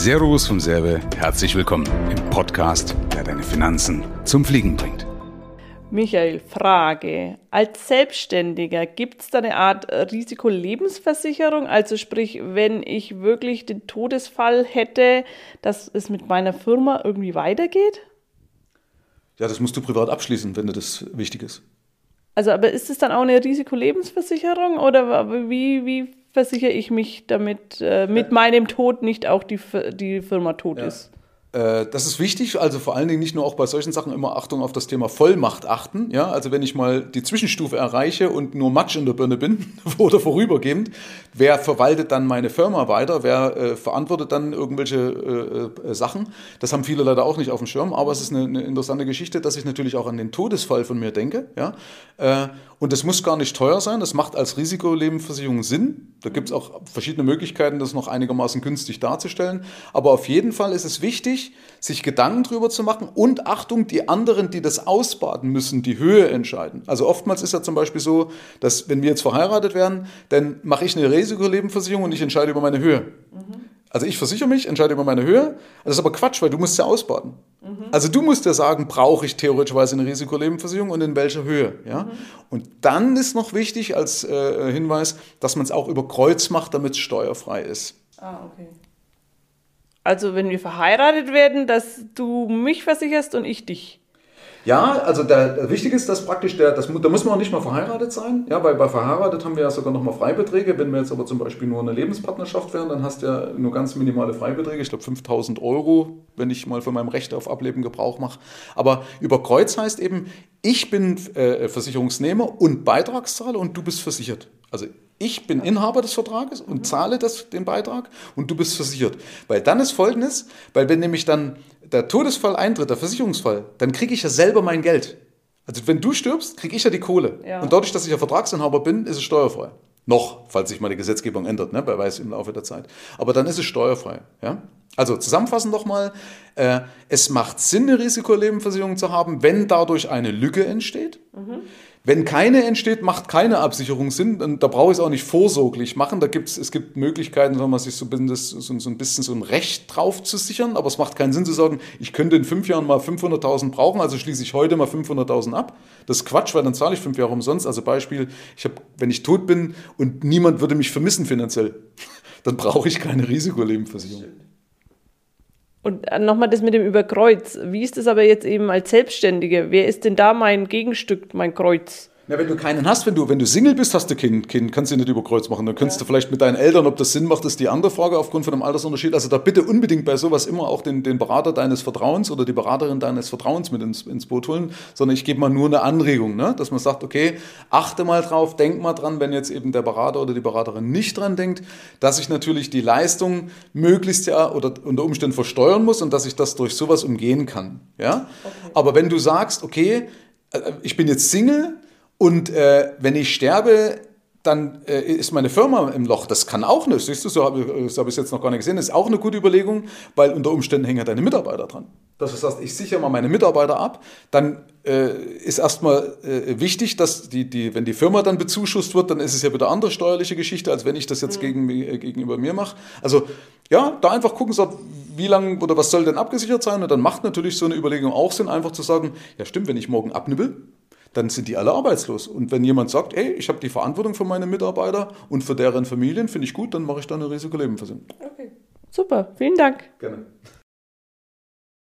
Servus vom Serbe, herzlich willkommen im Podcast, der deine Finanzen zum Fliegen bringt. Michael, Frage. Als Selbstständiger gibt es da eine Art Risikolebensversicherung? Also sprich, wenn ich wirklich den Todesfall hätte, dass es mit meiner Firma irgendwie weitergeht? Ja, das musst du privat abschließen, wenn dir das wichtig ist. Also, aber ist es dann auch eine Risikolebensversicherung oder wie, wie versichere ich mich, damit äh, mit meinem Tod nicht auch die, die Firma tot ja. ist? Äh, das ist wichtig, also vor allen Dingen nicht nur auch bei solchen Sachen immer Achtung auf das Thema Vollmacht achten. Ja, also wenn ich mal die Zwischenstufe erreiche und nur Matsch in der Birne bin oder vorübergehend, wer verwaltet dann meine Firma weiter? Wer äh, verantwortet dann irgendwelche äh, äh, Sachen? Das haben viele leider auch nicht auf dem Schirm, aber es ist eine, eine interessante Geschichte, dass ich natürlich auch an den Todesfall von mir denke. Ja, und das muss gar nicht teuer sein. Das macht als Risikolebenversicherung Sinn. Da gibt es auch verschiedene Möglichkeiten, das noch einigermaßen günstig darzustellen. Aber auf jeden Fall ist es wichtig, sich Gedanken darüber zu machen und Achtung, die anderen, die das ausbaden müssen, die Höhe entscheiden. Also oftmals ist ja zum Beispiel so, dass wenn wir jetzt verheiratet werden, dann mache ich eine Risikolebenversicherung und ich entscheide über meine Höhe. Mhm. Also ich versichere mich, entscheide über meine Höhe. Das ist aber Quatsch, weil du musst ja ausbaden. Mhm. Also du musst ja sagen, brauche ich theoretischerweise eine Risikolebenversicherung und in welcher Höhe. Ja? Mhm. Und dann ist noch wichtig als äh, Hinweis, dass man es auch über Kreuz macht, damit es steuerfrei ist. Ah, okay. Also wenn wir verheiratet werden, dass du mich versicherst und ich dich. Ja, also der, wichtig ist, dass praktisch der, das, da muss man auch nicht mal verheiratet sein. Ja, weil bei verheiratet haben wir ja sogar nochmal Freibeträge. Wenn wir jetzt aber zum Beispiel nur eine Lebenspartnerschaft wären, dann hast du ja nur ganz minimale Freibeträge. Ich glaube 5000 Euro, wenn ich mal von meinem Recht auf Ableben Gebrauch mache. Aber über Kreuz heißt eben, ich bin äh, Versicherungsnehmer und Beitragszahler und du bist versichert. Also ich bin Inhaber des Vertrages und zahle das, den Beitrag und du bist versichert. Weil dann ist Folgendes, weil wenn nämlich dann der Todesfall eintritt, der Versicherungsfall, dann kriege ich ja selber mein Geld. Also wenn du stirbst, kriege ich ja die Kohle. Ja. Und dadurch, dass ich ja Vertragsinhaber bin, ist es steuerfrei. Noch, falls sich mal die Gesetzgebung ändert, ne, wer weiß im Laufe der Zeit. Aber dann ist es steuerfrei. Ja? Also zusammenfassend nochmal, äh, es macht Sinn, eine Risikolebenversicherung zu haben, wenn dadurch eine Lücke entsteht. Mhm. Wenn keine entsteht, macht keine Absicherung Sinn. Und da brauche ich es auch nicht vorsorglich machen. Da gibt's, es gibt Möglichkeiten, man sich so ein bisschen so ein Recht drauf zu sichern. Aber es macht keinen Sinn zu sagen, ich könnte in fünf Jahren mal 500.000 brauchen, also schließe ich heute mal 500.000 ab. Das ist Quatsch, weil dann zahle ich fünf Jahre umsonst. Also Beispiel, ich hab, wenn ich tot bin und niemand würde mich vermissen finanziell, dann brauche ich keine Risikolebenversicherung. Und nochmal das mit dem Überkreuz. Wie ist das aber jetzt eben als Selbstständige? Wer ist denn da mein Gegenstück, mein Kreuz? Na, wenn du keinen hast, wenn du, wenn du Single bist, hast du Kind, kind kannst du nicht über Kreuz machen. Dann könntest ja. du vielleicht mit deinen Eltern, ob das Sinn macht, ist die andere Frage aufgrund von einem Altersunterschied. Also da bitte unbedingt bei sowas immer auch den, den Berater deines Vertrauens oder die Beraterin deines Vertrauens mit ins, ins Boot holen, sondern ich gebe mal nur eine Anregung, ne? dass man sagt, okay, achte mal drauf, denk mal dran, wenn jetzt eben der Berater oder die Beraterin nicht dran denkt, dass ich natürlich die Leistung möglichst ja oder unter Umständen versteuern muss und dass ich das durch sowas umgehen kann. Ja? Okay. Aber wenn du sagst, okay, äh, ich bin jetzt Single, und äh, wenn ich sterbe, dann äh, ist meine Firma im Loch. Das kann auch nicht. Siehst du, so habe ich es jetzt noch gar nicht gesehen. Das ist auch eine gute Überlegung, weil unter Umständen hängen ja deine Mitarbeiter dran. Das heißt, ich sichere mal meine Mitarbeiter ab, dann äh, ist erstmal äh, wichtig, dass die, die, wenn die Firma dann bezuschusst wird, dann ist es ja wieder andere steuerliche Geschichte, als wenn ich das jetzt mhm. gegen, äh, gegenüber mir mache. Also ja, da einfach gucken, so, wie lange oder was soll denn abgesichert sein? Und dann macht natürlich so eine Überlegung auch Sinn, einfach zu sagen, ja stimmt, wenn ich morgen abnibbel, dann sind die alle arbeitslos. Und wenn jemand sagt, ey, ich habe die Verantwortung für meine Mitarbeiter und für deren Familien, finde ich gut, dann mache ich da eine Risikolebenversicherung. Okay, super, vielen Dank. Gerne.